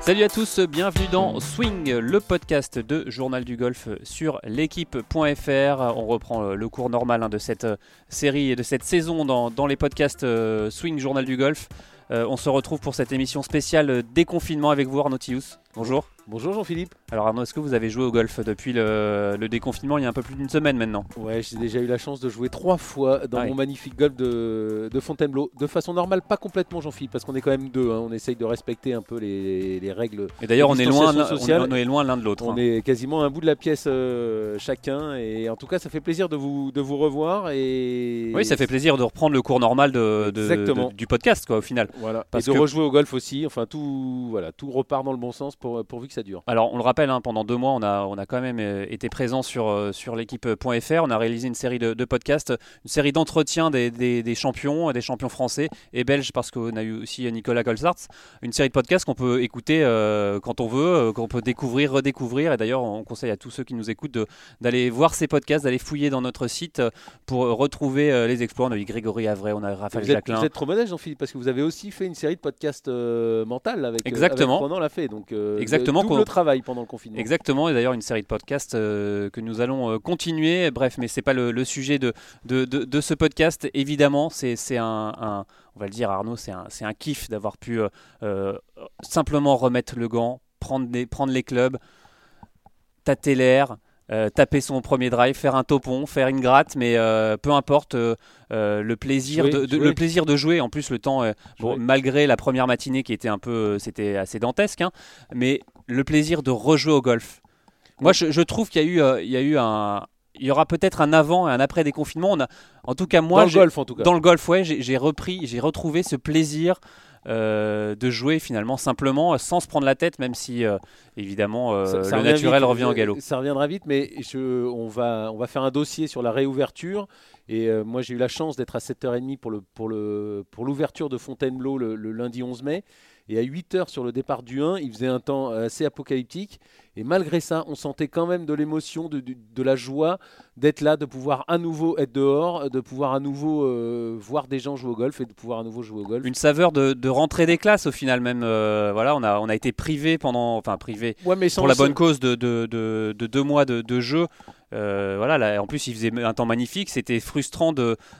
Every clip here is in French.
Salut à tous, bienvenue dans Swing, le podcast de Journal du Golf sur l'équipe.fr. On reprend le cours normal hein, de cette série et de cette saison dans, les podcasts euh, Swing Journal du Golf. Euh, on se retrouve pour cette émission spéciale déconfinement avec vous Arnaud Bonjour. Bonjour Jean-Philippe. Alors Arnaud, est-ce que vous avez joué au golf depuis le, déconfinement il y a un peu plus d'une semaine maintenant Ouais, j'ai déjà eu la chance de jouer trois fois dans ah mon magnifique golf de, Fontainebleau. De façon normale, pas complètement Jean-Philippe, parce qu'on est quand même deux. Hein. On essaye de respecter un peu les, règles. Et d'ailleurs, on, est loin, on, est loin l'un de l'autre. On hein. est quasiment un bout de la pièce euh, chacun. Et en tout cas, ça fait plaisir de vous, de vous revoir. Et... Oui, ça fait plaisir de reprendre le cours normal de, du podcast, quoi, au final. Voilà. et de rejouer au golf aussi. Enfin, tout, voilà, tout repart dans le bon sens pour, pourvu que ça dure. Alors, on le rappelle, hein, pendant deux mois, on a, on a quand même euh, été présent sur, euh, sur l'équipe.fr. On a réalisé une série de, podcasts, une série d'entretiens des, des, champions, des champions français et belges, parce qu'on a eu aussi Nicolas Golsarts. Une série de podcasts qu'on peut écouter euh, quand on veut, qu'on peut découvrir, redécouvrir. Et d'ailleurs, on conseille à tous ceux qui nous écoutent d'aller voir ces podcasts, d'aller fouiller dans notre site pour retrouver les exploits. On a eu Grégory Avray, on a Raphaël vous Jacquelin. vous êtes trop modeste, Jean-Philippe, parce que vous avez aussi fait une série de podcasts mental avec, Exactement. pendant l'a fait. Donc, Exactement. Double travail pendant le confinement. Exactement, et d'ailleurs une série de podcasts euh, que nous allons euh, continuer. Bref, mais c'est pas le, sujet de, de, ce podcast. Évidemment, c'est un, on va le dire Arnaud, c'est un, un kiff d'avoir pu euh, simplement remettre le gant, prendre, des, prendre les clubs, tâter l'air. taper son premier drive, faire un topon, faire une gratte, mais peu importe le plaisir de, le plaisir de jouer. En plus, le temps, malgré la première matinée qui était un peu, c'était assez dantesque, hein, mais le plaisir de rejouer au golf. Moi, je, trouve qu'il y a eu, euh, il y a eu un, il y aura peut-être un avant et un après déconfinement. On a, en tout cas, moi, dans le golf, en tout cas. Dans le golf, ouais, j'ai repris, j'ai retrouvé ce plaisir euh, de jouer finalement simplement, sans se prendre la tête, même si euh, évidemment le naturel revient au galop. Ça reviendra vite, mais je, on va, on va faire un dossier sur la réouverture. Et moi, j'ai eu la chance d'être à 7h30 pour le, pour le, pour l'ouverture de Fontainebleau le, le lundi 11 mai. Et à 8 heures sur le départ du 1, il faisait un temps assez apocalyptique. Et malgré ça, on sentait quand même de l'émotion, de, de, la joie d'être là, de pouvoir à nouveau être dehors, de pouvoir à nouveau euh, voir des gens jouer au golf et de pouvoir à nouveau jouer au golf. Une saveur de, de rentrée des classes au final même. Euh, voilà, on a, on a été privé pendant, enfin privé pour la bonne cause de, de, deux mois de, jeu. Euh, voilà, là, en plus il faisait un temps magnifique, c'était frustrant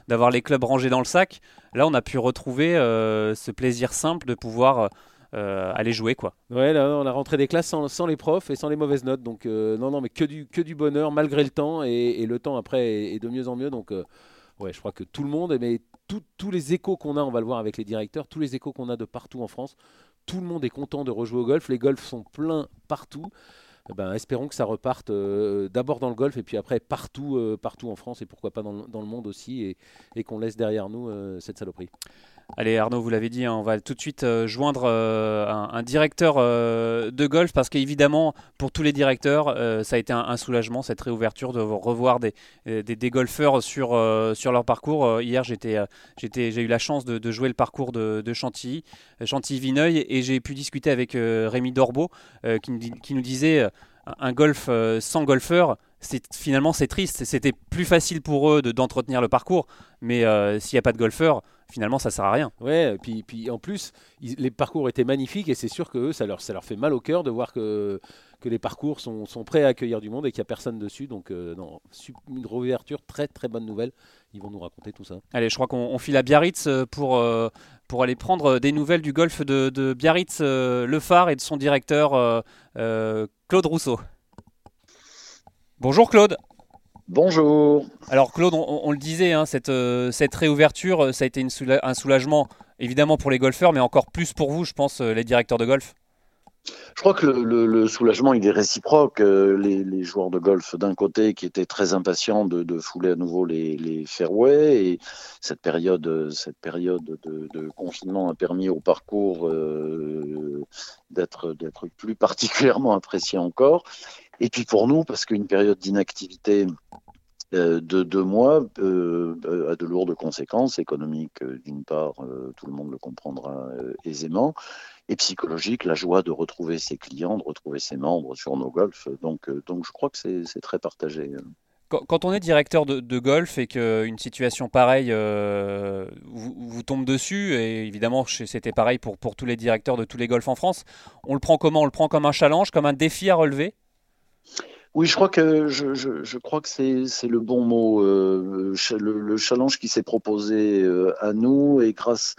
d'avoir les clubs rangés dans le sac. Là, on a pu retrouver ce plaisir simple de pouvoir euh, aller jouer quoi. Ouais, là, on a rentré des classes sans, les profs et sans les mauvaises notes, donc euh, non, non, mais que du, que du bonheur malgré le temps et, le temps après est, de mieux en mieux, donc euh, ouais, je crois que tout le monde, mais tous les échos qu'on a, on va le voir avec les directeurs, tous les échos qu'on a de partout en France, tout le monde est content de rejouer au golf, les golfs sont pleins partout. Eh ben, espérons que ça reparte d'abord dans le golf et puis après partout, partout en France et pourquoi pas dans, le monde aussi et, et qu'on laisse derrière nous cette saloperie. Allez Arnaud, vous l'avez dit, hein, on va tout de suite euh, joindre euh, un, directeur euh, de golf parce qu'évidemment pour tous les directeurs ça a été un, soulagement cette réouverture de revoir des, des, golfeurs sur, leur parcours. hier j'ai eu la chance de, jouer le parcours de, de Chantilly, Chantilly-Vineuil et j'ai pu discuter avec Rémi Dorbeau qui, qui, nous disait un golf sans golfeur finalement c'est triste. C'était plus facile pour eux d'entretenir le parcours, mais s'il n'y a pas de golfeur, finalement ça sert à rien. Ouais, et puis, puis en plus, les parcours étaient magnifiques et c'est sûr que eux, ça leur, ça leur fait mal au cœur de voir que, que les parcours sont, sont prêts à accueillir du monde et qu'il n'y a personne dessus. Donc, euh, non, une réouverture, très très bonne nouvelle. Ils vont nous raconter tout ça. Allez, je crois qu'on file à Biarritz euh, pour, euh, pour aller prendre des nouvelles du golf de, de Biarritz, le phare et de son directeur Claude Rousseau. Bonjour Claude. Bonjour. Alors Claude, on, le disait, hein, cette, euh, cette, réouverture, euh, ça a été un soulagement évidemment pour les golfeurs, mais encore plus pour vous, je pense, euh, les directeurs de golf. Je crois que le, soulagement, est réciproque. Les, joueurs de golf, d'un côté, qui étaient très impatients de, fouler à nouveau les, fairways, et cette période, cette période de, confinement a permis au parcours d'être plus particulièrement apprécié encore. Et puis pour nous, parce qu'une période d'inactivité euh, de deux mois euh, a de lourdes conséquences économiques, euh, d'une part, tout le monde le comprendra aisément, et psychologiques, la joie de retrouver ses clients, de retrouver ses membres sur nos golfs. Donc, donc je crois que c'est très partagé. Quand, on est directeur de, golf et qu'une situation pareille vous, tombe dessus, et évidemment c'était pareil pour, pour tous les directeurs de tous les golfs en France. On le prend comment? On le prend comme un challenge, comme un défi à relever? Oui, je crois que je, je, je crois que c'est le bon mot. Euh, le, le, challenge qui s'est proposé euh, à nous et grâce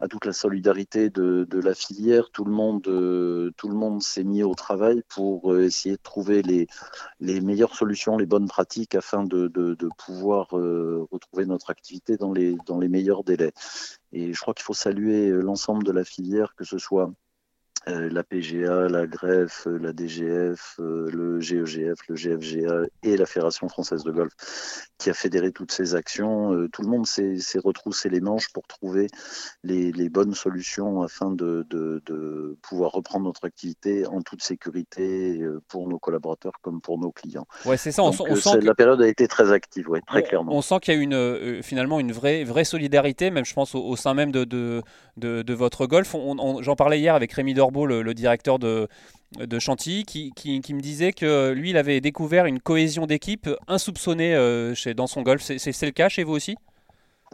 à toute la solidarité de, de la filière, tout le monde euh, tout le monde s'est mis au travail pour euh, essayer de trouver les les meilleures solutions, les bonnes pratiques afin de, de, de pouvoir retrouver notre activité dans les dans les meilleurs délais. Et je crois qu'il faut saluer l'ensemble de la filière, que ce soit euh, la PGA, la GREF, la DGF, euh, le GEGF, le GFGA et la Fédération française de golf qui a fédéré toutes ces actions. Euh, tout le monde s'est retroussé les manches pour trouver les, bonnes solutions afin de, pouvoir reprendre notre activité en toute sécurité pour nos collaborateurs comme pour nos clients. Ouais, c'est ça. On, sent La période a été très active, ouais, très clairement. On sent qu'il y a une, finalement une vraie, vraie solidarité, même je pense au, sein même de, de, votre golf. J'en parlais hier avec Rémi Le, directeur de, de Chantilly, qui, qui, me disait que lui, il avait découvert une cohésion d'équipe insoupçonnée euh, chez, dans son golf. C'est le cas chez vous aussi?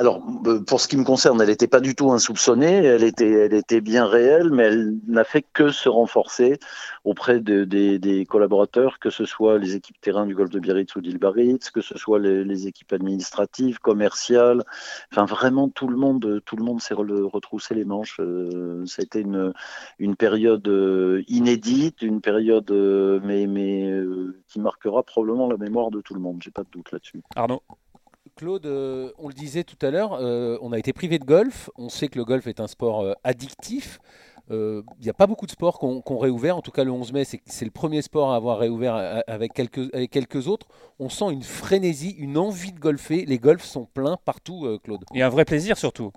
Alors, euh, pour ce qui me concerne, elle n'était pas du tout insoupçonnée, elle était, elle était bien réelle, mais elle n'a fait que se renforcer auprès de, des, collaborateurs, que ce soit les équipes terrain du golfe de Biarritz ou d'Ilbaritz, que ce soit les, équipes administratives, commerciales, enfin vraiment tout le monde, tout le monde s'est retroussé les manches. Euh, ça a été une, une période euh, inédite, une période mais qui marquera probablement la mémoire de tout le monde. J'ai pas de doute là-dessus. Arnaud? Claude, euh, on le disait tout à l'heure, euh, on a été privé de golf. On sait que le golf est un sport euh, addictif. Il n'y a pas beaucoup de sports qui ont réouvert. En tout cas, le 11 mai, c'est le premier sport à avoir réouvert avec quelques, avec quelques autres. On sent une frénésie, une envie de golfer. Les golfs sont pleins partout, Claude. Et un vrai plaisir surtout.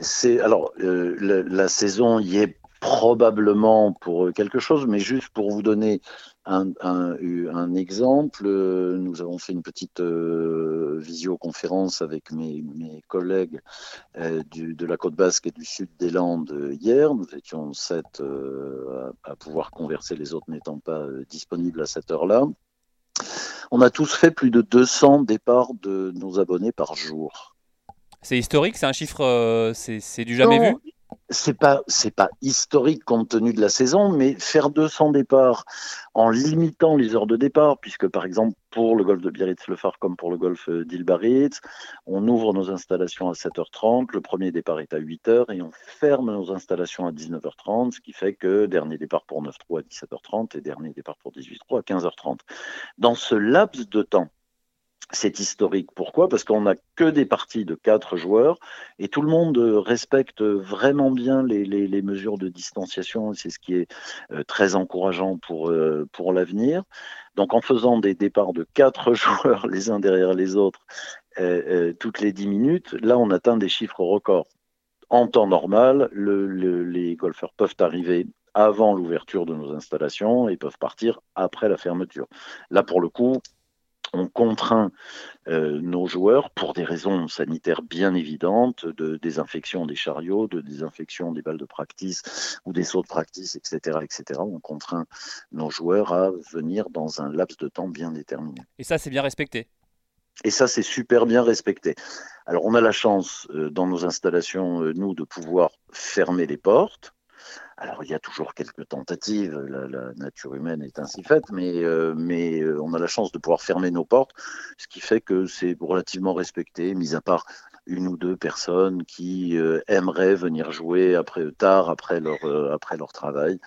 C'est alors la, saison y est probablement pour quelque chose, mais juste pour vous donner un, un, exemple, nous avons fait une petite euh, visioconférence avec mes, mes collègues euh, du, de la côte basque et du sud des Landes hier. Nous étions sept euh, à, à, pouvoir converser, les autres n'étant pas disponibles à cette heure-là. On a tous fait plus de 200 départs de nos abonnés par jour. C'est historique, c'est un chiffre, c'est du jamais vu? C'est pas c'est pas historique compte tenu de la saison, mais faire 200 départs en limitant les heures de départ, puisque par exemple pour le golfe de Biarritz-Le Phare comme pour le golfe d'Ilbaritz, on ouvre nos installations à 7h30, le premier départ est à 8h et on ferme nos installations à 19h30, ce qui fait que dernier départ pour 9 trous à 17h30 et dernier départ pour 18 trous à 15h30. Dans ce laps de temps, c'est historique. Pourquoi? Parce qu'on n'a que des parties de quatre joueurs et tout le monde respecte vraiment bien les, mesures de distanciation. C'est ce qui est euh, très encourageant pour, euh, pour l'avenir. Donc en faisant des départs de quatre joueurs les uns derrière les autres euh, toutes les dix minutes, là on atteint des chiffres records. En temps normal, le, les golfeurs peuvent arriver avant l'ouverture de nos installations et peuvent partir après la fermeture. Là, pour le coup, on contraint euh, nos joueurs pour des raisons sanitaires bien évidentes, de désinfection des chariots, de désinfection des balles de practice ou des sauts de practice, etc., etc. On contraint nos joueurs à venir dans un laps de temps bien déterminé. Et ça, c'est bien respecté. Et ça, c'est super bien respecté. Alors, on a la chance euh, dans nos installations, euh, nous, de pouvoir fermer les portes. Alors, il y a toujours quelques tentatives, la, nature humaine est ainsi faite, mais, euh, euh, on a la chance de pouvoir fermer nos portes, ce qui fait que c'est relativement respecté, mis à part une ou deux personnes qui euh, aimeraient venir jouer après tard, après leur, travail.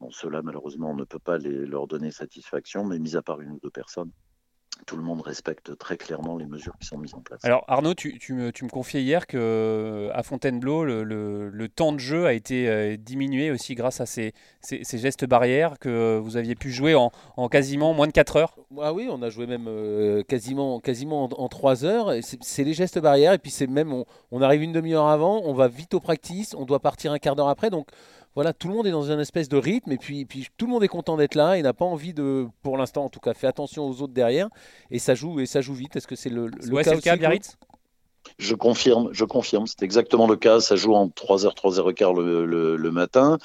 Bon, cela, malheureusement, on ne peut pas leur donner satisfaction, mais mis à part une ou deux personnes, tout le monde respecte très clairement les mesures qui sont mises en place. Alors Arnaud, tu, me, confiais hier que euh, à Fontainebleau, le, temps de jeu a été euh, diminué aussi grâce à ces, gestes barrières, que vous aviez pu jouer en, quasiment moins de 4 heures. Ah oui, on a joué même euh, quasiment, quasiment en, 3 heures. C'est les gestes barrières, et puis c'est même, on, on arrive une demi-heure avant, on va vite au practice, on doit partir un quart d'heure après, donc voilà, tout le monde est dans une espèce de rythme et puis, puis tout le monde est content d'être là et n'a pas envie de, pour l'instant en tout cas, fait attention aux autres derrière et ça joue et ça joue vite. Est-ce que c'est le, le cas, le Biarritz je confirme, je confirme, c'est exactement le cas. Ça joue en 3h, 3h15 le, le, matin.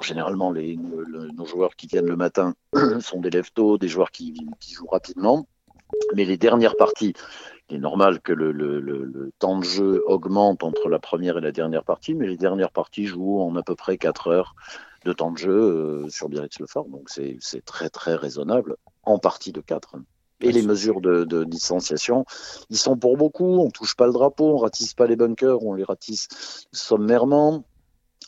généralement, les, nos joueurs qui viennent le matin sont des lève des joueurs qui, qui jouent rapidement. Mais les dernières parties il est normal que le, le, le, temps de jeu augmente entre la première et la dernière partie, mais les dernières parties jouent en à peu près 4 heures de temps de jeu euh, sur Biarritz-le-Fort. Donc c'est très très raisonnable, en partie de 4. Et les mesures de, de, distanciation, ils sont pour beaucoup. On touche pas le drapeau, on ratisse pas les bunkers, on les ratisse sommairement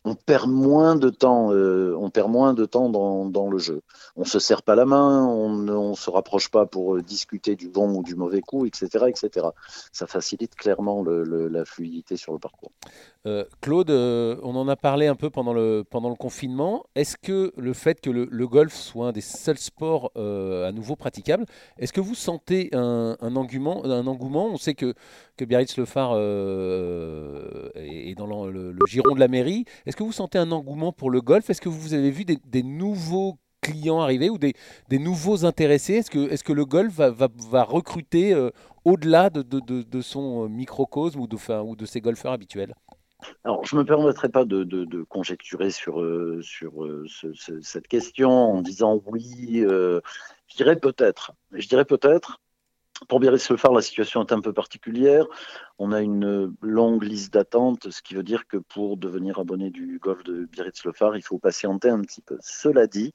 on perd moins de temps, euh, on perd moins de temps dans, dans, le jeu. On se serre pas la main, on ne se rapproche pas pour euh, discuter du bon ou du mauvais coup, etc., etc. Ça facilite clairement la fluidité sur le parcours. Euh, Claude, on en a parlé un peu pendant le, pendant le confinement. Est-ce que le fait que le, golf soit un des seuls sports à nouveau praticables, est-ce que vous sentez un, un, engouement, un engouement? On sait que, que Biarritz-le-Phare est dans le, giron de la mairie. Que vous sentez un engouement pour le golf? Est-ce que vous avez vu des, nouveaux clients arriver ou des, nouveaux intéressés? Est-ce que, le golf va, recruter euh, au-delà de, son euh, microcosme ou de, ou de ses golfeurs habituels? Alors, je ne me permettrai pas de, conjecturer sur, euh, sur cette question en disant oui. je dirais peut-être. Je dirais peut-être. Pour Biarritz-le-Phare, la situation est un peu particulière. On a une longue liste d'attente, ce qui veut dire que pour devenir abonné du golf de Biarritz-le-Phare, il faut patienter un petit peu. Cela dit,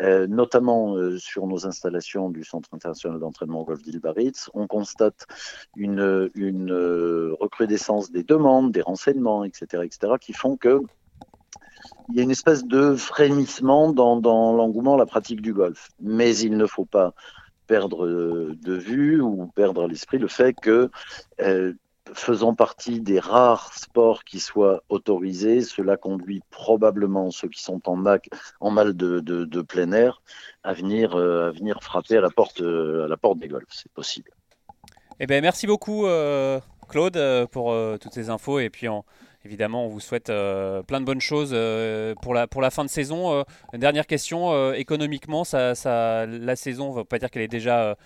euh, notamment euh, sur nos installations du Centre international d'entraînement golf d'Île-Baritz, on constate une, une euh, recrudescence des demandes, des renseignements, etc., etc., qui font que il y a une espèce de frémissement dans, dans l'engouement, la pratique du golf. Mais il ne faut pas perdre de vue ou perdre l'esprit le fait que euh, faisant partie des rares sports qui soient autorisés, cela conduit probablement ceux qui sont en, en mal de, plein air à venir, euh, à venir frapper à la porte, à des golfs. C'est possible. Eh ben, merci beaucoup, euh, Claude, pour toutes ces infos. Évidemment, on vous souhaite euh, plein de bonnes choses euh, pour, la, fin de saison. Euh, dernière question, économiquement, la saison, on ne va pas dire qu'elle est déjà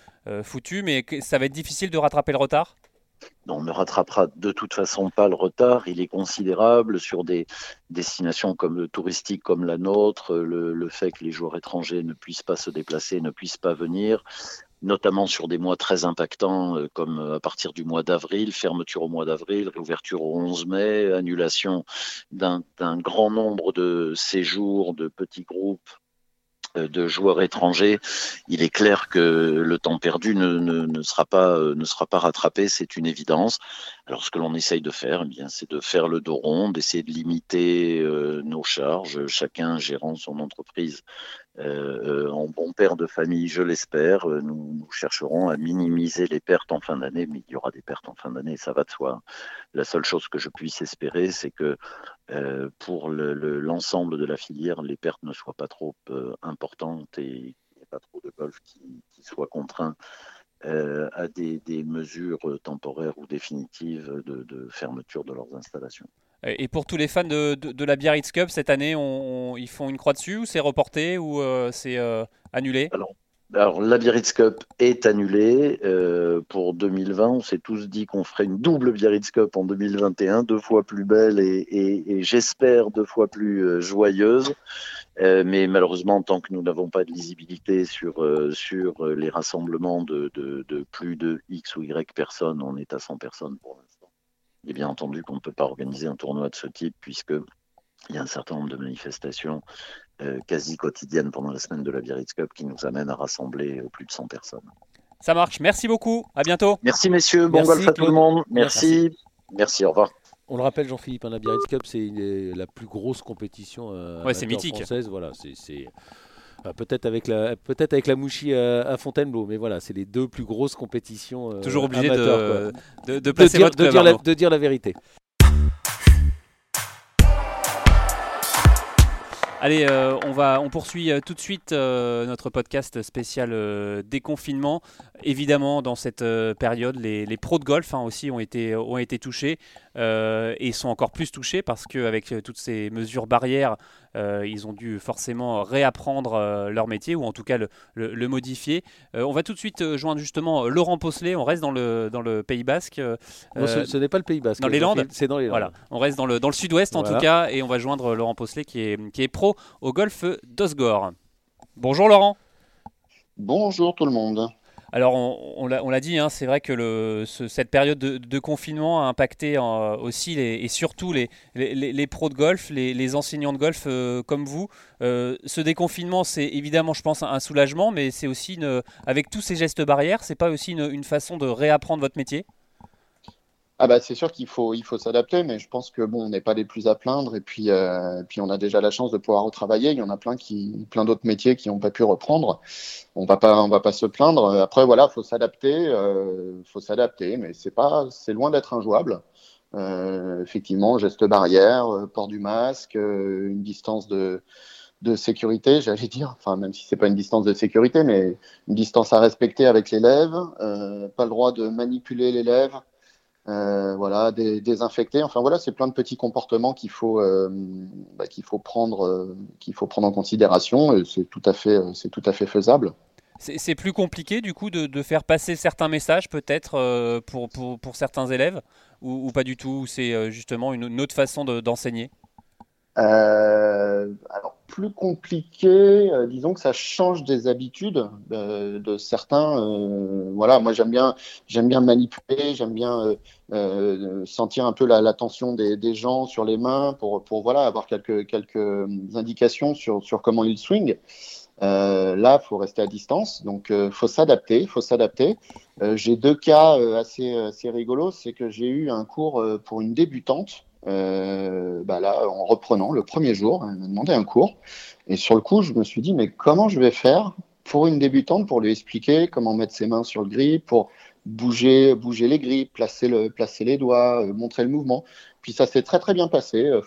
foutue, mais ça va être difficile de rattraper le retard? On ne rattrapera de toute façon pas le retard. Il est considérable sur des destinations comme touristiques comme la nôtre, le, fait que les joueurs étrangers ne puissent pas se déplacer, ne puissent pas venir notamment sur des mois très impactants euh, comme euh, à partir du mois d'avril, fermeture au mois d'avril, réouverture au 11 mai, annulation d'un grand nombre de séjours de petits groupes euh, de joueurs étrangers, il est clair que le temps perdu ne, sera pas rattrapé, c'est une évidence. Alors ce que l'on essaye de faire, eh bien, c'est de faire le dos rond, d'essayer de limiter nos charges, chacun gérant son entreprise euh, en bon père de famille, je l'espère, euh, nous, chercherons à minimiser les pertes en fin d'année, mais il y aura des pertes en fin d'année, ça va de soi. La seule chose que je puisse espérer, c'est que euh, pour l'ensemble le, de la filière, les pertes ne soient pas trop euh, importantes et qu'il n'y ait pas trop de golf qui, qui soient contraints euh, à des, des, mesures temporaires ou définitives de, de fermeture de leurs installations. Et pour tous les fans de, de, la Biarritz Cup, cette année, on, ils font une croix dessus ou c'est reporté ou euh, c'est euh, annulé? Alors, alors, la Biarritz Cup est annulée euh, pour 2020. On s'est tous dit qu'on ferait une double Biarritz Cup en 2021, deux fois plus belle et, et, et j'espère deux fois plus joyeuse. Mais malheureusement, tant que nous n'avons pas de lisibilité sur, sur les rassemblements de, de, de, plus de X ou Y personnes, on est à 100 personnes pour l'instant. Et bien entendu qu'on ne peut pas organiser un tournoi de ce type puisque il y a un certain nombre de manifestations euh, quasi quotidiennes pendant la semaine de la Biarritz Cup qui nous amènent à rassembler euh, plus de 100 personnes. Ça marche. Merci beaucoup. À bientôt. Merci messieurs. Bon golf à tout le monde. Merci. Merci. Au revoir. On le rappelle, Jean-Philippe, hein, la Biarritz Cup, c'est la plus grosse compétition euh, française. Voilà, c'est peut-être avec la peut-être avec la Mouchi à, Fontainebleau, mais voilà, c'est les deux plus grosses compétitions. Euh, Toujours obligé de, de, placer dire, votre club, dire, la, de dire la vérité. Allez, euh, on, va, on poursuit euh, tout de suite notre podcast spécial déconfinement. Évidemment, dans cette période, les, les, pros de golf hein, aussi ont été, ont été touchés et sont encore plus touchés parce qu'avec toutes ces mesures barrières, euh, ils ont dû forcément réapprendre euh, leur métier ou en tout cas le, modifier. Euh, on va tout de suite joindre justement Laurent Posselet. On reste dans le, dans le Pays Basque. ce, n'est pas le Pays Basque. Dans les Landes C'est dans les Landes. Voilà. On reste dans le, dans le sud-ouest en tout cas et on va joindre Laurent Posselet qui est, qui est pro au golf d'Osgore. Bonjour Laurent. Bonjour tout le monde. Alors, on, l'a dit, hein, c'est vrai que cette période de, confinement a impacté euh, aussi et surtout les, les, pros de golf, les, enseignants de golf euh, comme vous. Euh, ce déconfinement, c'est évidemment, je pense, un, soulagement, mais c'est aussi, avec tous ces gestes barrières, c'est pas aussi une façon de réapprendre votre métier? Ah bah c'est sûr qu'il faut il faut s'adapter, mais je pense que bon on n'est pas les plus à plaindre et puis euh, puis on a déjà la chance de pouvoir retravailler. Il y en a plein qui plein d'autres métiers qui n'ont pas pu reprendre. On va pas on va pas se plaindre. Après voilà faut s'adapter, euh, faut s'adapter, mais c'est pas c'est loin d'être injouable. Euh, effectivement geste barrière, port du masque, une distance de de sécurité, j'allais dire, enfin même si c'est pas une distance de sécurité, mais une distance à respecter avec l'élève, pas le droit de manipuler l'élève, euh, voilà, désinfecter. Enfin voilà, c'est plein de petits comportements qu'il faut euh, bah, qu'il faut prendre euh, qu'il faut prendre en considération. C'est tout à fait c'est tout à fait faisable. C'est plus compliqué du coup de, de, faire passer certains messages peut-être pour, pour, pour, certains élèves ou, ou pas du tout. C'est justement une, une, autre façon d'enseigner? Alors plus compliqué, euh, disons que ça change des habitudes de, certains. Euh, voilà, moi j'aime bien, manipuler, j'aime bien euh, sentir un peu la, tension des, gens sur les mains pour, voilà avoir quelques indications sur comment ils swing. là, faut rester à distance, donc faut s'adapter, faut s'adapter. j'ai deux cas assez rigolos, c'est que j'ai eu un cours pour une débutante euh, bah là, en reprenant le premier jour, elle m'a demandé un cours. Et sur le coup, je me suis dit, mais comment je vais faire pour une débutante, pour lui expliquer comment mettre ses mains sur le grip, pour bouger, bouger les grippes, placer, le, placer les doigts, euh, montrer le mouvement. Puis ça s'est très très bien passé. Euh,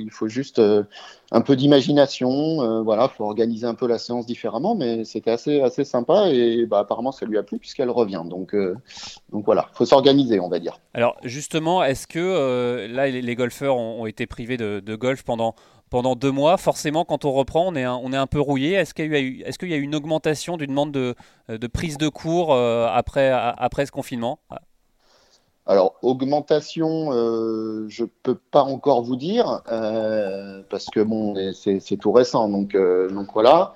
il faut juste euh, un peu d'imagination. Euh, voilà, faut organiser un peu la séance différemment, mais c'était assez assez sympa et bah, apparemment ça lui a plu puisqu'elle revient. Donc donc voilà, faut s'organiser, on va dire. Alors justement, est-ce que là les, golfeurs ont, été privés de, golf pendant pendant deux mois, forcément, quand on reprend, on est un, on est un peu rouillé. Est-ce qu'il y a eu, une augmentation d'une demande de, de, prise de cours euh, après, après ce confinement? Alors, augmentation, euh, je ne peux pas encore vous dire, euh, parce que bon, c'est, tout récent, donc, donc voilà.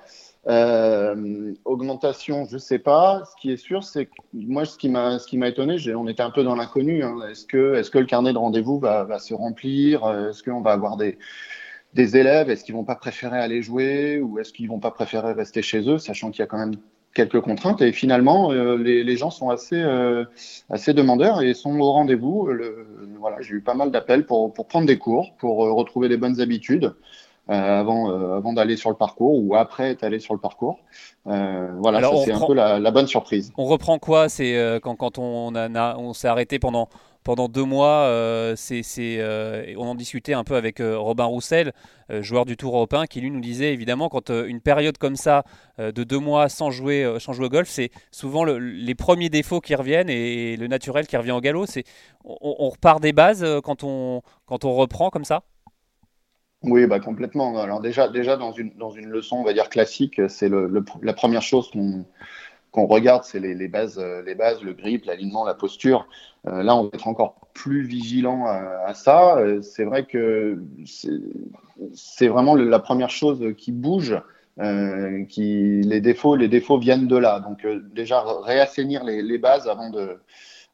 augmentation, je ne sais pas. Ce qui est sûr, c'est que moi, ce qui m'a, étonné, on était un peu dans l'inconnu. Hein. Est-ce que, est-ce que le carnet de rendez-vous va, va se remplir? Est-ce qu'on va avoir des, des élèves, est-ce qu'ils vont pas préférer aller jouer? Ou est-ce qu'ils vont pas préférer rester chez eux, sachant qu'il y a quand même quelques contraintes. Et finalement, euh, les, gens sont assez, euh, assez demandeurs et sont au rendez-vous. Voilà, j'ai eu pas mal d'appels pour, pour, prendre des cours, pour euh, retrouver les bonnes habitudes. avant, avant d'aller sur le parcours ou après être allé sur le parcours. voilà, c'est un peu la, bonne surprise. On reprend quoi C'est quand, quand on, a, on s'est arrêté pendant pendant deux mois, euh, euh, on en discutait un peu avec euh, Robin Roussel, joueur du Tour européen, qui lui nous disait évidemment quand une période comme ça de deux mois sans jouer, sans jouer au golf, c'est souvent les premiers défauts qui reviennent et, le naturel qui revient au galop. C'est, on, repart des bases quand on, reprend comme ça? Oui, bah complètement. Alors déjà, déjà dans une leçon, on va dire classique, c'est la première chose qu'on regarde, c'est les, bases, les bases, le grip, l'alignement, la posture. Euh, là, on va être encore plus vigilant à, ça. Euh, c'est vrai que c'est vraiment la première chose qui bouge. qui les défauts, les défauts viennent de là. Donc déjà réassainir les, bases avant de,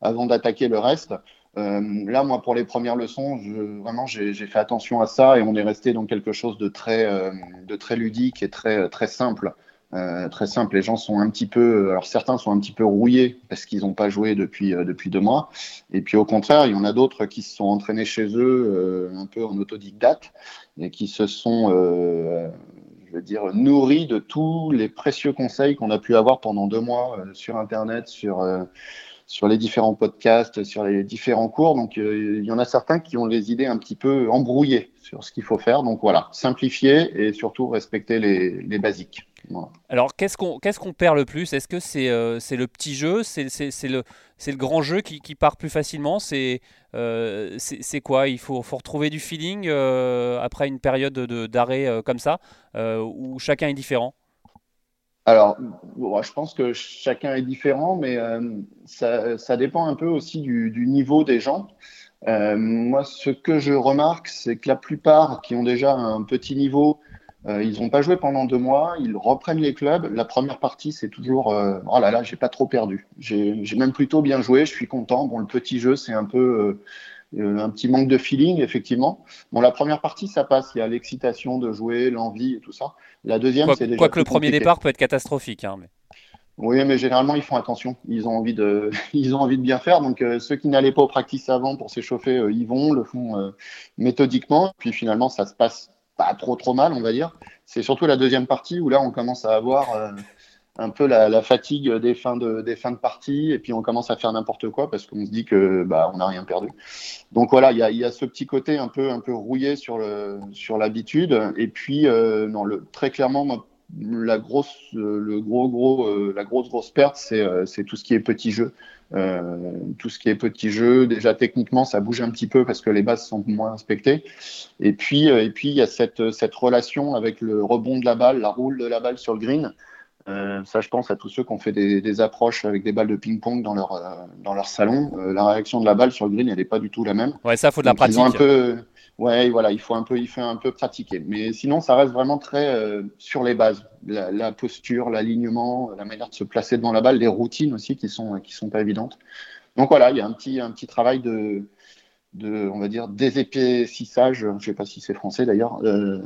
avant d'attaquer le reste. là, moi, pour les premières leçons, vraiment, j'ai fait attention à ça et on est resté dans quelque chose de très, de très ludique et très, très simple. Euh, très simple, les gens sont un petit peu, alors certains sont un petit peu rouillés parce qu'ils n'ont pas joué depuis euh, depuis deux mois, et puis au contraire, il y en a d'autres qui se sont entraînés chez eux euh, un peu en autodidacte et qui se sont, je veux dire, nourris de tous les précieux conseils qu'on a pu avoir pendant deux mois sur Internet, sur sur les différents podcasts, sur les différents cours. Donc, il y en a certains qui ont les idées un petit peu embrouillées sur ce qu'il faut faire. Donc voilà, simplifier et surtout respecter les, les basiques. Alors, qu'est-ce qu'on perd le plus? Est-ce que c'est euh, c'est le petit jeu? C'est le, le grand jeu qui, qui part plus facilement? Euh, C'est quoi? Il faut, faut retrouver du feeling euh, après une période d'arrêt comme ça, où chacun est différent? Alors, je pense que chacun est différent, mais ça, ça, dépend un peu aussi du, du niveau des gens. moi, ce que je remarque, c'est que la plupart qui ont déjà un petit niveau Euh, ils n'ont pas joué pendant deux mois, ils reprennent les clubs. La première partie, c'est toujours euh, oh là là, j'ai pas trop perdu. J'ai même plutôt bien joué, je suis content. Bon, le petit jeu, c'est un peu euh, un petit manque de feeling, effectivement. Bon, la première partie, ça passe. Il y a l'excitation de jouer, l'envie et tout ça. La deuxième, c'est déjà. Quoique le premier départ peut être catastrophique. Hein, mais... Oui, mais généralement, ils font attention. Ils ont envie de, ils ont envie de bien faire. Donc, ceux qui n'allaient pas au practice avant pour s'échauffer, ils vont, le font méthodiquement. Puis finalement, ça se passe pas trop trop mal, on va dire. C'est surtout la deuxième partie où là, on commence à avoir euh, un peu la, fatigue des fins de des fins de partie et puis on commence à faire n'importe quoi parce qu'on se dit que bah on n'a rien perdu. Donc voilà, il y a, y a, ce petit côté un peu un peu rouillé sur sur l'habitude et puis euh, non le très clairement la grosse le gros gros euh, la grosse grosse perte c'est c'est tout ce qui est petit jeu euh, tout ce qui est petit jeu, déjà techniquement, ça bouge un petit peu parce que les bases sont moins inspectées. Et puis, euh, et puis il y a cette, cette relation avec le rebond de la balle, la roule de la balle sur le green. Euh, ça, je pense à tous ceux qui ont fait des, des approches avec des balles de ping-pong dans leur, euh, dans leur salon. Euh, la réaction de la balle sur le green, elle n'est pas du tout la même. Ouais, ça, faut de la pratique. un peu, ouais, voilà, il faut un peu, il fait un peu pratiquer. Mais sinon, ça reste vraiment très sur les bases la, posture, l'alignement, la manière de se placer devant la balle, les routines aussi qui sont qui sont pas évidentes. Donc voilà, il y a un petit un petit travail de de on va dire désépaississage, je ne sais pas si c'est français d'ailleurs, euh,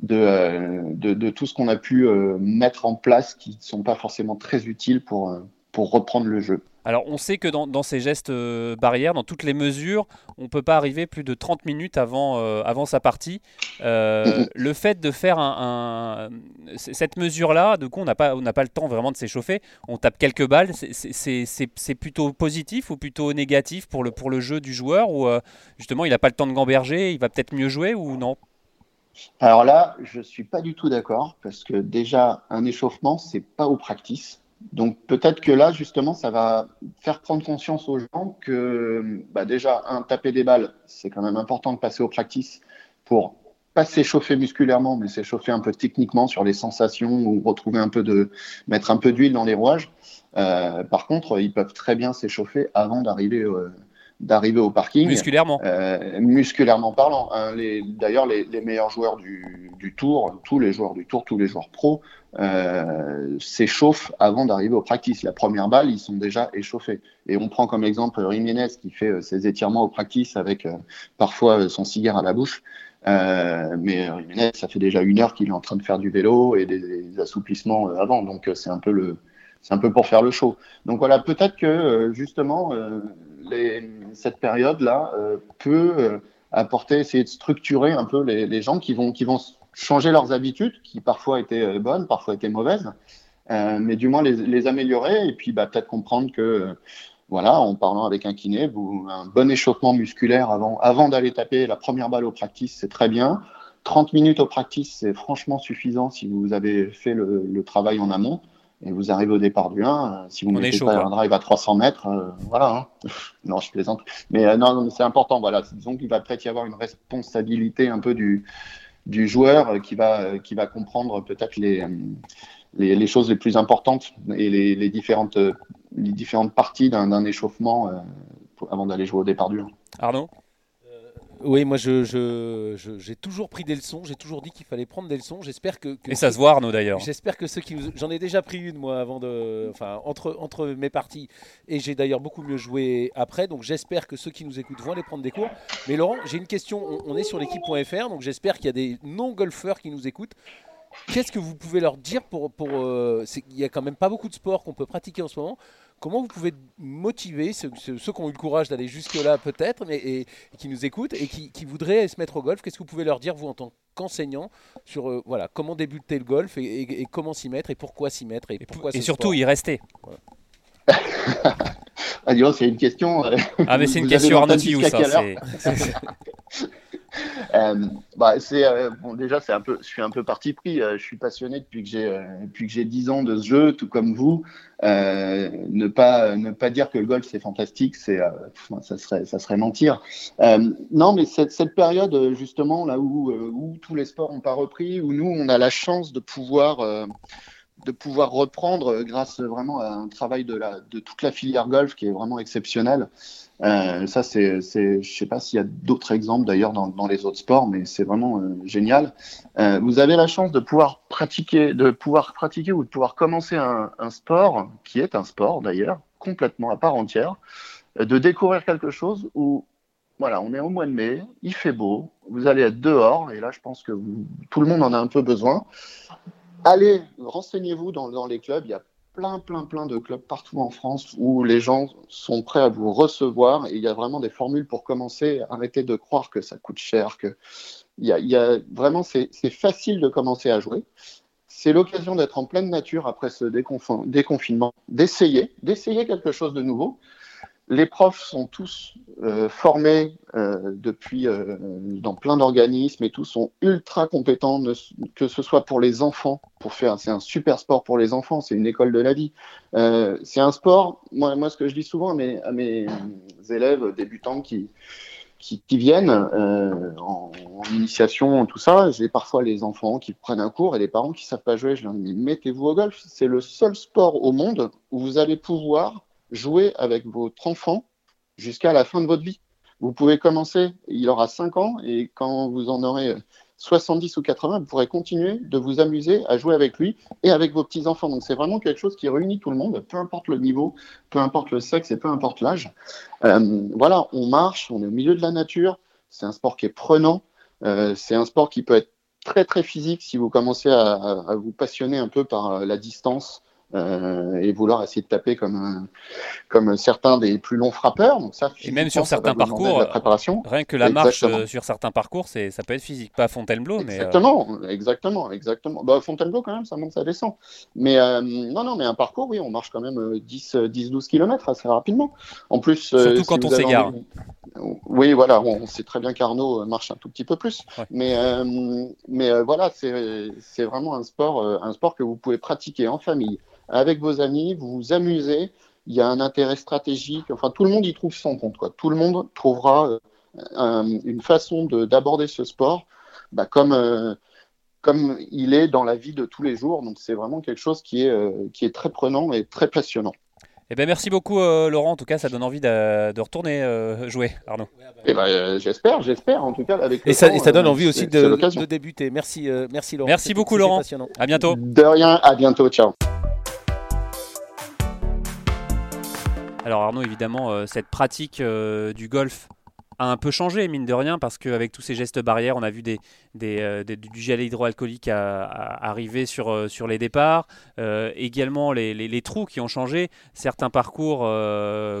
de, de, de, tout ce qu'on a pu euh, mettre en place qui ne sont pas forcément très utiles pour pour reprendre le jeu. Alors on sait que dans, ces gestes euh, barrières, dans toutes les mesures, on ne peut pas arriver plus de 30 minutes avant, euh, avant sa partie. Euh, le fait de faire un, cette mesure-là, du coup on n'a pas, pas le temps vraiment de s'échauffer, on tape quelques balles, c'est plutôt positif ou plutôt négatif pour le, pour le jeu du joueur ou justement il n'a pas le temps de gamberger, il va peut-être mieux jouer ou non? Alors là, je ne suis pas du tout d'accord parce que déjà, un échauffement, c'est pas au practice. Donc peut-être que là, justement, ça va faire prendre conscience aux gens que bah déjà, un, taper des balles, c'est quand même important de passer au practice pour pas s'échauffer musculairement, mais s'échauffer un peu techniquement sur les sensations ou retrouver un peu de mettre un peu d'huile dans les rouages. Euh, par contre, ils peuvent très bien s'échauffer avant d'arriver euh, d'arriver au parking. Musculairement. Euh, musculairement parlant. Hein, D'ailleurs, les, les, meilleurs joueurs du, du, tour, tous les joueurs du tour, tous les joueurs pro, euh, s'échauffent avant d'arriver au practice. La première balle, ils sont déjà échauffés. Et on prend comme exemple Jiménez qui fait euh, ses étirements au practice avec euh, parfois son cigare à la bouche. Mais Jiménez, ça fait déjà une heure qu'il est en train de faire du vélo et des, des assouplissements avant. Donc c'est un peu le, c'est un peu pour faire le show. Donc voilà, peut-être que justement les, cette période-là peut apporter, essayer de structurer un peu les, les gens qui vont, qui vont changer leurs habitudes, qui parfois étaient euh, bonnes, parfois étaient mauvaises, euh, mais du moins les, les, améliorer et puis bah, peut-être comprendre que, euh, voilà, en parlant avec un kiné, vous, un bon échauffement musculaire avant, avant d'aller taper la première balle au practice, c'est très bien. 30 minutes au practice, c'est franchement suffisant si vous avez fait le, le, travail en amont et vous arrivez au départ du 1. si vous mettez pas un drive à 300 mètres, voilà. Hein. non, je plaisante. Mais non, c'est important. Voilà, disons qu'il va peut-être y avoir une responsabilité un peu du, du joueur qui va, qui va comprendre peut-être les, les, les, choses les plus importantes et les, les différentes, les différentes parties d'un échauffement euh, avant d'aller jouer au départ du 1. Arnaud? Oui, moi j'ai je, je, toujours pris des leçons, j'ai toujours dit qu'il fallait prendre des leçons. J'espère que, Et ça se voit Arnaud d'ailleurs. J'espère que ceux qui nous... J'en ai déjà pris une moi avant de... Enfin, entre, entre mes parties. Et j'ai d'ailleurs beaucoup mieux joué après. Donc j'espère que ceux qui nous écoutent vont aller prendre des cours. Mais Laurent, j'ai une question. On, est sur l'équipe.fr, donc j'espère qu'il y a des non-golfeurs qui nous écoutent. Qu'est-ce que vous pouvez leur dire pour... pour euh, Il n'y a quand même pas beaucoup de sports qu'on peut pratiquer en ce moment. Comment vous pouvez motiver ceux, ceux, qui ont eu le courage d'aller jusque-là peut-être, mais et, qui nous écoutent et qui, qui, voudraient se mettre au golf Qu'est-ce que vous pouvez leur dire, vous, en tant qu'enseignant, sur euh, voilà, comment débuter le golf et, et, et comment s'y mettre et pourquoi s'y mettre Et, pourquoi et surtout y rester voilà. ah, c'est une question. Euh, ah, mais c'est une question Arnaud ça. euh, bah, c'est euh, bon, déjà c'est un peu, je suis un peu parti pris. Euh, je suis passionné depuis que j'ai depuis que j'ai 10 ans de ce jeu, tout comme vous. Ne pas ne pas dire que le golf c'est fantastique, c'est ça serait ça serait mentir. non, mais cette, cette période justement là où où tous les sports n'ont pas repris, où nous on a la chance de pouvoir de pouvoir reprendre grâce vraiment à un travail de, toute la filière golf qui est vraiment exceptionnel. Euh, ça, c'est, je sais pas s'il y a d'autres exemples d'ailleurs dans, les autres sports, mais c'est vraiment euh, génial. Euh, vous avez la chance de pouvoir pratiquer, de pouvoir pratiquer ou de pouvoir commencer un, un sport qui est un sport d'ailleurs complètement à part entière, euh, de découvrir quelque chose où voilà, on est au mois de mai, il fait beau, vous allez être dehors, et là, je pense que tout le monde en a un peu besoin. Allez, renseignez-vous dans, les clubs. Il y a plein, plein, plein de clubs partout en France où les gens sont prêts à vous recevoir et il y a vraiment des formules pour commencer. Arrêtez de croire que ça coûte cher, que il y a vraiment c'est facile de commencer à jouer. C'est l'occasion d'être en pleine nature après ce déconfinement, d'essayer, d'essayer quelque chose de nouveau. Les profs sont tous euh, formés euh, depuis euh, dans plein d'organismes et tous sont ultra compétents, que ce soit pour les enfants, pour faire, c'est un super sport pour les enfants, c'est une école de la vie. C'est un sport, moi, moi ce que je dis souvent à mes, élèves débutants qui, qui, viennent en, en, initiation, tout ça, j'ai parfois les enfants qui prennent un cours et les parents qui savent pas jouer, je leur dis mettez-vous au golf, c'est le seul sport au monde où vous allez pouvoir jouer avec votre enfant jusqu'à la fin de votre vie. Vous pouvez commencer, il aura 5 ans, et quand vous en aurez 70 ou 80, vous pourrez continuer de vous amuser à jouer avec lui et avec vos petits-enfants. Donc c'est vraiment quelque chose qui réunit tout le monde, peu importe le niveau, peu importe le sexe et peu importe l'âge. Euh, voilà, on marche, on est au milieu de la nature, c'est un sport qui est prenant, euh, c'est un sport qui peut être très très physique si vous commencez à, vous passionner un peu par la distance, euh, et vouloir essayer de taper comme, comme certains des plus longs frappeurs. Donc ça, et même sur certains parcours, préparation. rien que la marche euh, sur certains parcours, c'est, ça peut être physique. Pas Fontainebleau, mais. Exactement, euh... exactement, exactement. Bah, Fontainebleau, quand même, ça monte, ça descend. Mais euh, non, non, mais un parcours, oui, on marche quand même 10, 10 12 km assez rapidement. En plus. Euh, Surtout quand on s'égare. Envie... Oui, voilà, on sait très bien qu'Arnaud marche un tout petit peu plus. Ouais. Mais, mais voilà, c'est, c'est vraiment un sport, un sport que vous pouvez pratiquer en famille avec vos amis, vous vous amusez, il y a un intérêt stratégique, enfin tout le monde y trouve son compte. Quoi. Tout le monde trouvera euh, un, une façon d'aborder ce sport bah, comme, euh, comme il est dans la vie de tous les jours. Donc c'est vraiment quelque chose qui est, euh, qui est très prenant et très passionnant. Eh ben merci beaucoup euh, Laurent. En tout cas, ça donne envie de, de retourner euh, jouer, Arnaud. Eh ben, euh, j'espère, j'espère. En tout cas, avec et, ça, temps, et ça donne envie aussi de, de, débuter. Merci, merci Laurent. Merci beaucoup Laurent. À bientôt. De rien. À bientôt. Ciao. Alors Arnaud, évidemment, euh, cette pratique euh, du golf a un peu changé, mine de rien, parce qu'avec tous ces gestes barrières, on a vu des, euh, du gel hydroalcoolique arriver sur, euh, sur les départs. Euh, également, les, trous qui ont changé. Certains parcours,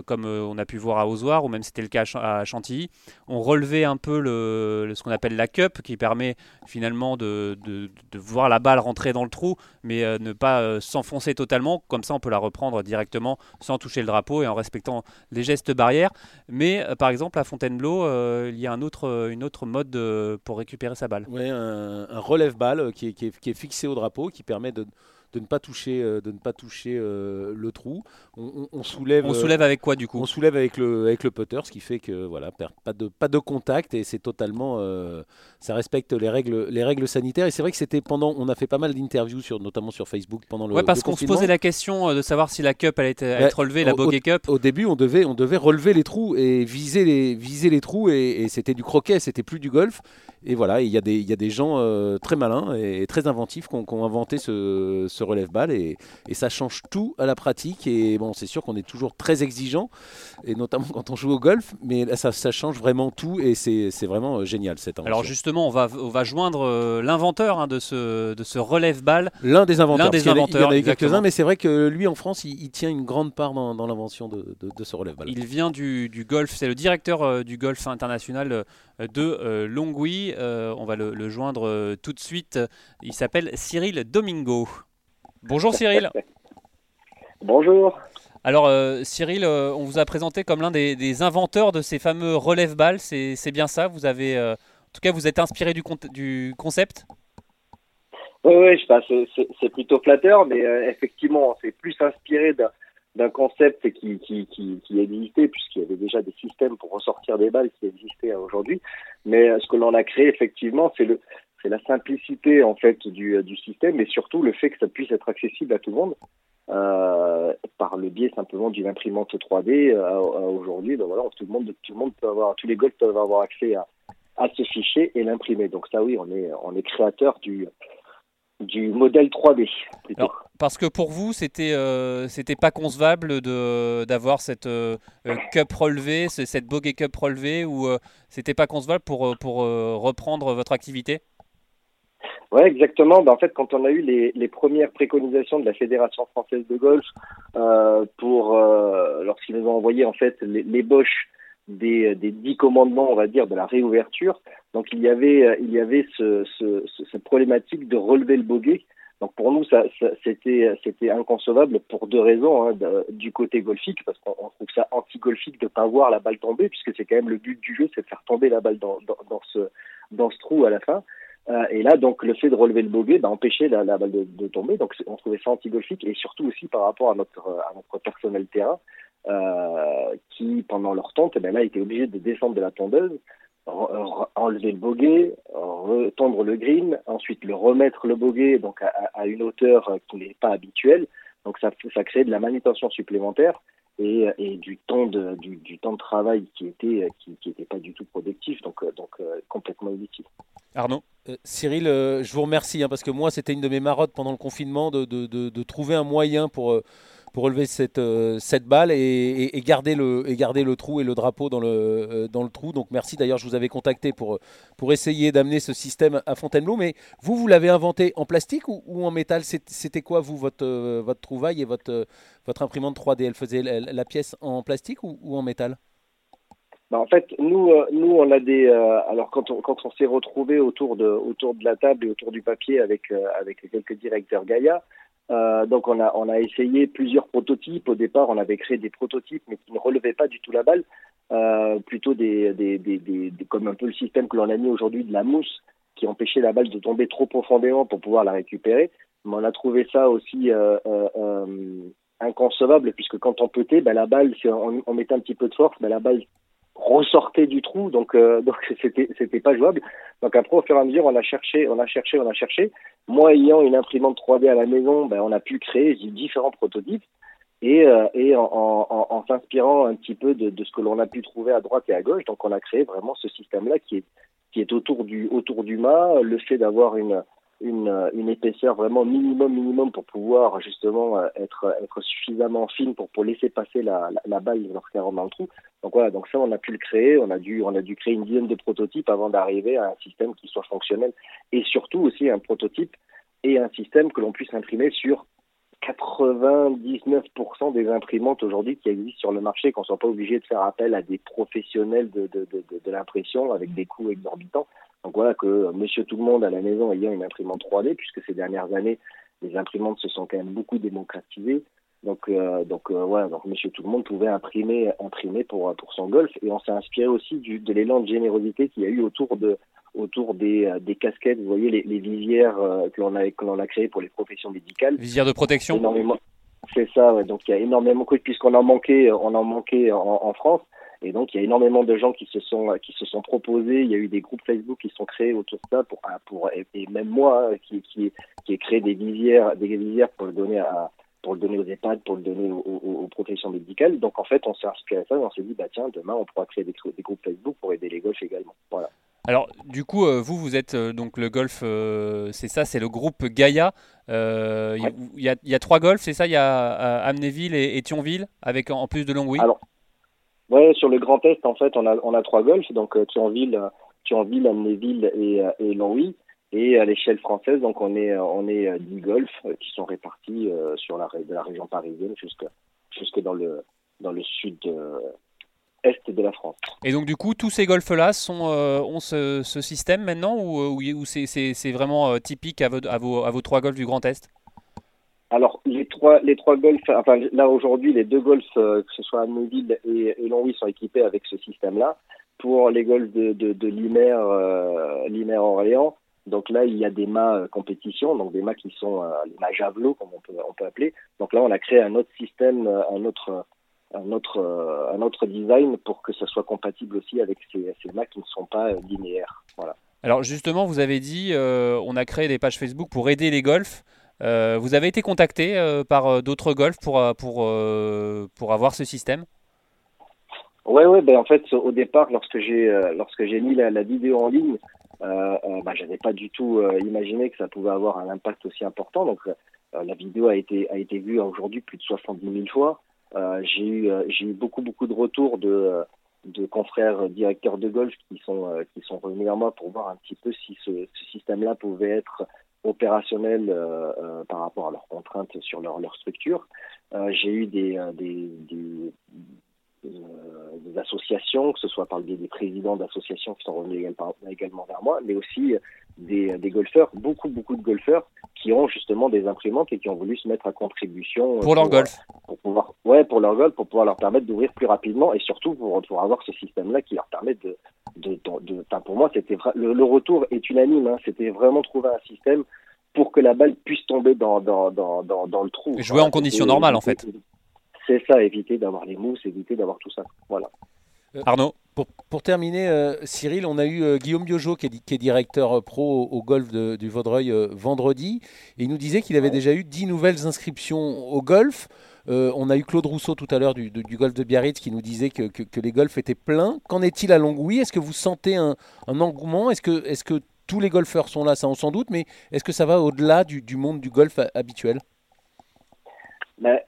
comme on a pu voir à Ozoir, ou même c'était le cas à Chantilly, ont relevé un peu le, ce qu'on appelle la cup, qui permet finalement de, de, voir la balle rentrer dans le trou, mais ne pas s'enfoncer totalement. Comme ça, on peut la reprendre directement sans toucher le drapeau et en respectant les gestes barrières. Mais par exemple, à Fontainebleau, il y a un autre, une autre mode pour récupérer sa balle. Oui, un, relève-balle qui est, fixé au drapeau, qui permet de, de ne pas toucher, euh, de ne pas toucher euh, le trou. On, on, on soulève. On soulève avec quoi du coup? On soulève avec le, avec le putter, ce qui fait que voilà, pas de, pas de contact et c'est totalement, euh, ça respecte les règles, les règles sanitaires. Et c'est vrai que c'était pendant, on a fait pas mal d'interviews sur, notamment sur Facebook pendant le. Ouais, parce qu'on se posait la question de savoir si la cup allait être, être relevée, la bogey cup. Au début, on devait, on devait relever les trous et viser les, viser les trous et, et c'était du croquet, c'était plus du golf. Et voilà, il y, y, a des gens euh, très malins et très inventifs qui ont, inventé ce, ce relève-balle et, et, ça change tout à la pratique. Et bon, c'est sûr qu'on est toujours très exigeant, et notamment quand on joue au golf, mais là, ça, ça change vraiment tout et c'est vraiment euh, génial cette invention. Alors justement, on va, on va joindre euh, l'inventeur hein, de, ce, de ce relève-balle. L'un des inventeurs. L'un des inventeurs. Il y en a eu quelques-uns, mais c'est vrai que lui en France, il, il, tient une grande part dans, dans l'invention de, de, de, ce relève-balle. Il vient du, du golf, c'est le directeur euh, du golf international de Longwy. On va le, le joindre tout de suite. Il s'appelle Cyril Domingo. Bonjour Cyril. Bonjour. Alors Cyril, on vous a présenté comme l'un des, des, inventeurs de ces fameux relève-balles. C'est bien ça? Vous avez, en tout cas, vous êtes inspiré du, du concept? Oui, oui c'est plutôt flatteur, mais effectivement, c'est plus inspiré d'un d'un concept qui, qui, qui, qui existait, puisqu'il y avait déjà des systèmes pour ressortir des balles qui existaient aujourd'hui. Mais ce que l'on a créé, effectivement, c'est le, c'est la simplicité en fait du, du système et surtout le fait que ça puisse être accessible à tout le monde euh, par le biais simplement d'une imprimante 3D. Euh, aujourd'hui, ben voilà, tout le monde, tout le monde peut avoir, tous les golfs peuvent avoir accès à, à ce fichier et l'imprimer. Donc ça, oui, on est, on est créateur du du modèle 3D. parce que pour vous, c'était euh, c'était pas concevable de d'avoir cette euh, euh, cup relevée, cette bogey cup relevée, ou c'était pas concevable pour pour reprendre votre activité? Ouais, exactement. Ben, en fait, quand on a eu les, premières préconisations de la Fédération française de golf pour lorsqu'ils nous ont envoyé en fait Bosch des, des dix commandements, on va dire, de la réouverture. Donc il y avait, euh, il y avait ce, ce, cette problématique de relever le bogey. Donc pour nous, c'était, c'était inconcevable pour deux raisons. Hein, du côté golfique, parce qu'on trouve ça anti-golfique de pas voir la balle tomber, puisque c'est quand même le but du jeu, c'est de faire tomber la balle dans, ce, dans ce trou à la fin. Euh, et là, donc, le fait de relever le bogey bah, empêchait la, balle de, tomber. Donc, on trouvait ça anti-golfique et surtout aussi par rapport à notre, notre personnel terrain. Euh, qui, pendant leur tente, eh ben là, étaient obligés de descendre de la tondeuse, enlever le boguet, retendre le green, ensuite le remettre le boguet donc à, à une hauteur qui n'est pas habituelle. Donc ça, ça crée de la manutention supplémentaire et, et du temps de du, du, temps de travail qui était qui, qui était pas du tout productif, donc donc euh, complètement inutile. Arnaud. Euh, Cyril, euh, je vous remercie hein, parce que moi c'était une de mes marottes pendant le confinement de, de, de, de trouver un moyen pour pour relever cette, euh, cette balle et, garder le, et garder le trou et le drapeau dans le, euh, dans le trou. Donc merci d'ailleurs, je vous avais contacté pour, pour essayer d'amener ce système à Fontainebleau. Mais vous, vous l'avez inventé en plastique ou, en métal? C'était quoi, vous, votre, euh, votre trouvaille et votre, votre imprimante 3D Elle faisait la, pièce en plastique ou, ou en métal? Bah en fait, nous, nous, on a des. alors, quand on, quand on s'est retrouvé autour de, autour de la table et autour du papier avec, avec quelques directeurs Gaïa, euh, donc on a, on a essayé plusieurs prototypes. Au départ, on avait créé des prototypes, mais qui ne relevaient pas du tout la balle, euh, plutôt des, des, des, des, comme un peu le système que l'on a mis aujourd'hui de la mousse, qui empêchait la balle de tomber trop profondément pour pouvoir la récupérer. Mais on a trouvé ça aussi euh, inconcevable, puisque quand on pétait, ben, la balle, si on, on mettait un petit peu de force, ben, la balle ressortait du trou, donc euh, donc c'était c'était pas jouable. Donc après au fur et à mesure on a cherché, on a cherché, on a cherché. Moi ayant une imprimante 3D à la maison, ben on a pu créer différents prototypes et euh, et en, en, en s'inspirant un petit peu de, de ce que l'on a pu trouver à droite et à gauche, donc on a créé vraiment ce système là qui est qui est autour du autour du mât, le fait d'avoir une une, une épaisseur vraiment minimum minimum pour pouvoir justement euh, être être suffisamment fine pour pour laisser passer la, la, la balle lorsqu'elle rentre dans le trou. Donc voilà, donc ça on a pu le créer, on a dû on a dû créer une dizaine de prototypes avant d'arriver à un système qui soit fonctionnel et surtout aussi un prototype et un système que l'on puisse imprimer sur 99% des imprimantes aujourd'hui qui existent sur le marché, qu'on soit pas obligé de faire appel à des professionnels de, de, de l'impression avec des coûts exorbitants. Voilà que Monsieur Tout le Monde à la maison ayant une imprimante 3D, puisque ces dernières années les imprimantes se sont quand même beaucoup démocratisées. Donc euh, donc euh, voilà, donc Monsieur Tout le Monde pouvait imprimer imprimer pour pour son golf et on s'est inspiré aussi du, de l'élan de générosité qu'il y a eu autour de autour des, euh, des casquettes, vous voyez les, les visières euh, que l'on a que l'on a créées pour les professions médicales. Visières de protection. Énormément. C'est ça, ouais. donc il y a énormément puisqu'on en manquait on en manquait en, en France. Et donc, il y a énormément de gens qui se sont qui se sont proposés. Il y a eu des groupes Facebook qui sont créés autour de ça pour pour et, même moi hein, qui qui qui ai créé des visières des visières pour le donner à pour le donner aux EHPAD, pour le donner aux, aux, aux professions médicales. Donc en fait, on s'est inspiré à ça et on s'est dit bah tiens demain on pourra créer des, des groupes Facebook pour aider les golfs également. Voilà. Alors, du coup, euh, vous, vous êtes euh, donc le golf, euh, c'est ça, c'est le groupe Gaïa. Il ouais. y, a, y, a trois golfs, c'est ça? Il y a Amnéville et, et, Thionville, avec en plus de Longwy? Alors, ouais, sur le Grand Est, en fait, on a, trois golfs, donc Thionville, Thionville Amnéville et, et Longwy. Et à l'échelle française, donc on est, on est 10 golfs qui sont répartis sur la, de la région parisienne jusque, dans, le, sud est de la France. Et donc du coup, tous ces golfs-là sont, euh, ont ce, système maintenant ou, c'est vraiment euh, typique à, vos, à vos trois golfs du Grand Est? Alors les trois les trois golfs, enfin là aujourd'hui les deux golfs, euh, que ce soit Amnéville et, et Longwy, sont équipés avec ce système-là. Pour les golfs de, Limer, euh, Limer Orléans, donc là il y a des mâts compétition, donc des mâts qui sont euh, les mâts javelots comme on peut on peut appeler. Donc là on a créé un autre système, un autre un autre, euh, un autre design pour que ça soit compatible aussi avec ces, ces Macs qui ne sont pas euh, linéaires. Voilà. Alors justement, vous avez dit, on a créé des pages Facebook pour aider les golfs. Vous avez été contacté par d'autres golfs pour, pour, pour avoir ce système? Ouais, ouais, ben en fait, au départ, lorsque j'ai lorsque j'ai mis la, vidéo en ligne, euh, euh, bah, j'avais pas du tout imaginé que ça pouvait avoir un impact aussi important. Donc, la vidéo a été a été vue aujourd'hui plus de 70 000 fois. j'ai eu j'ai eu beaucoup beaucoup de retours de de confrères directeurs de golf qui sont euh, qui sont revenus vers moi pour voir un petit peu si ce système-là pouvait être opérationnel euh, euh, par rapport à leurs contraintes sur leur, leur structure. J'ai eu des, des, des, associations, que ce soit par le biais des présidents d'associations qui sont revenus également vers moi, mais aussi des, des golfeurs, beaucoup beaucoup de golfeurs qui ont justement des imprimantes et qui ont voulu se mettre à contribution pour, leur golf, pour pouvoir ouais pour leur golf, pour pouvoir leur permettre d'ouvrir plus rapidement et surtout pour, pour avoir ce système-là qui leur permet de de, de, pour moi c'était le, le, retour est unanime, hein, c'était vraiment trouver un système pour que la balle puisse tomber dans dans dans dans, dans le trou. Et jouer en conditions normales en fait. C'est ça, éviter d'avoir les mousses, éviter d'avoir tout ça. Voilà. Euh, Arnaud pour, terminer, euh, Cyril, on a eu euh, Guillaume Biojo qui est, directeur pro au, golf du Vaudreuil vendredi. Et il nous disait qu'il avait déjà eu 10 nouvelles inscriptions au golf. on a eu Claude Rousseau tout à l'heure du, golf de Biarritz qui nous disait que, les golfs étaient pleins. Qu'en est-il à Longwy? Est-ce que vous sentez un, engouement? Est-ce que, est que tous les golfeurs sont là? Ça, on s'en doute. Mais est-ce que ça va au-delà du, monde du golf habituel? Ben,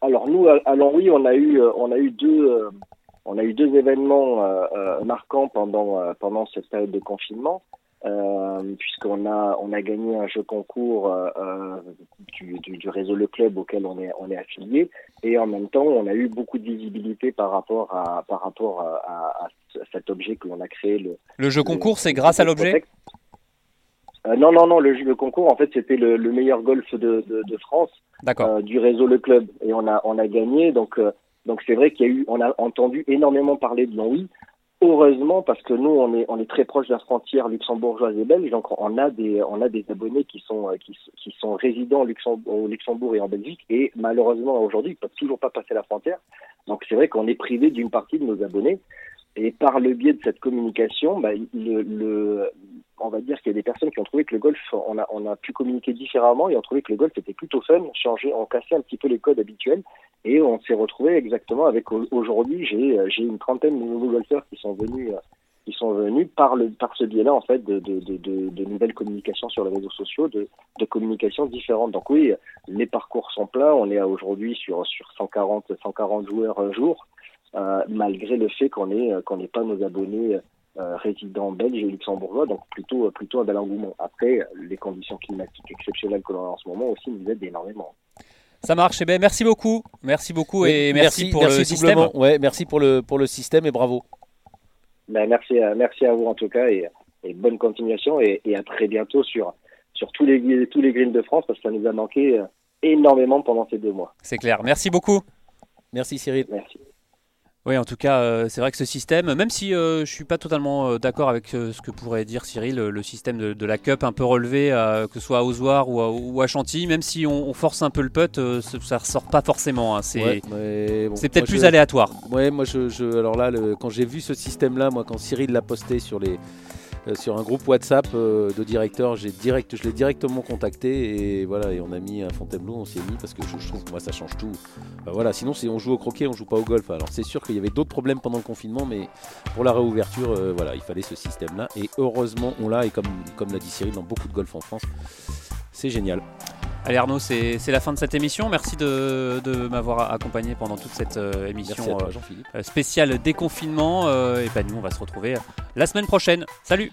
Alors nous, à, Longwy, on a eu, on a eu deux on a eu deux événements euh, euh, marquants pendant euh, pendant cette période de confinement. puisqu'on a on a gagné un jeu concours du, du, réseau Le Club auquel on est on est affilié. Et en même temps on a eu beaucoup de visibilité par rapport à par rapport à, cet objet que l'on a créé le le jeu concours c'est grâce à l'objet? Non non non le jeu concours en fait c'était le, meilleur golf de, de, de France du réseau Le Club et on a on a gagné donc donc c'est vrai qu'il y a eu, on a entendu énormément parler de Longwy. Heureusement, parce que nous, on est, on est très proche de la frontière luxembourgeoise et belge, donc on a des, on a des abonnés qui sont, qui, qui sont résidents au Luxembourg, au Luxembourg et en Belgique, et malheureusement aujourd'hui, ils peuvent toujours pas passer la frontière. Donc c'est vrai qu'on est privé d'une partie de nos abonnés. Et par le biais de cette communication, bah, le, le, on va dire qu'il y a des personnes qui ont trouvé que le golf, on a, on a pu communiquer différemment et ont trouvé que le golf était plutôt fun, changer, on cassait un petit peu les codes habituels et on s'est retrouvé exactement avec aujourd'hui, j'ai, une trentaine de nouveaux golfeurs qui sont venus, qui sont venus par le, par ce biais-là en fait de, de, de, de, nouvelles communications sur les réseaux sociaux, de, de communications différentes. Donc oui, les parcours sont pleins. On est aujourd'hui sur sur 140 140 joueurs un jour. Euh, malgré le fait qu'on n'ait euh, pas nos abonnés euh, résidents belges et luxembourgeois, donc plutôt plutôt un bel engouement. Après, les conditions climatiques exceptionnelles que l'on a en ce moment aussi nous aident énormément. Ça marche. Eh bien, merci beaucoup. Merci beaucoup et merci, pour le système. Ouais, merci pour le, pour le système et bravo. Ben, merci, à, merci à vous en tout cas et, bonne continuation et, et, à très bientôt sur, sur tous, les, tous les greens de France parce que ça nous a manqué énormément pendant ces deux mois. C'est clair. Merci beaucoup. Merci Cyril. Merci. Oui, en tout cas, euh, c'est vrai que ce système, même si euh, je ne suis pas totalement euh, d'accord avec ce que pourrait dire Cyril, le système de, la cup un peu relevé, que ce soit à Ozoir ou à, Chantilly, même si on, force un peu le putt, ça ne ressort pas forcément. Hein. c'est peut-être plus aléatoire. Ouais, moi, je, alors là, quand j'ai vu ce système-là, moi, quand Cyril l'a posté sur les, euh, sur un groupe WhatsApp euh, de directeurs. Je l'ai directement contacté et voilà, et on a mis un Fontainebleau, on s'y est mis parce que je, trouve que moi ça change tout. Bah, voilà, sinon si on joue au croquet, on joue pas au golf. Alors c'est sûr qu'il y avait d'autres problèmes pendant le confinement, mais pour la réouverture, euh, voilà, il fallait ce système-là. Et heureusement, on l'a et comme comme l'a dit Cyril, dans beaucoup de golf en France, c'est génial. Allez Arnaud, c'est la fin de cette émission. Merci de, m'avoir accompagné pendant toute cette émission spéciale déconfinement. et ben nous, on va se retrouver la semaine prochaine. Salut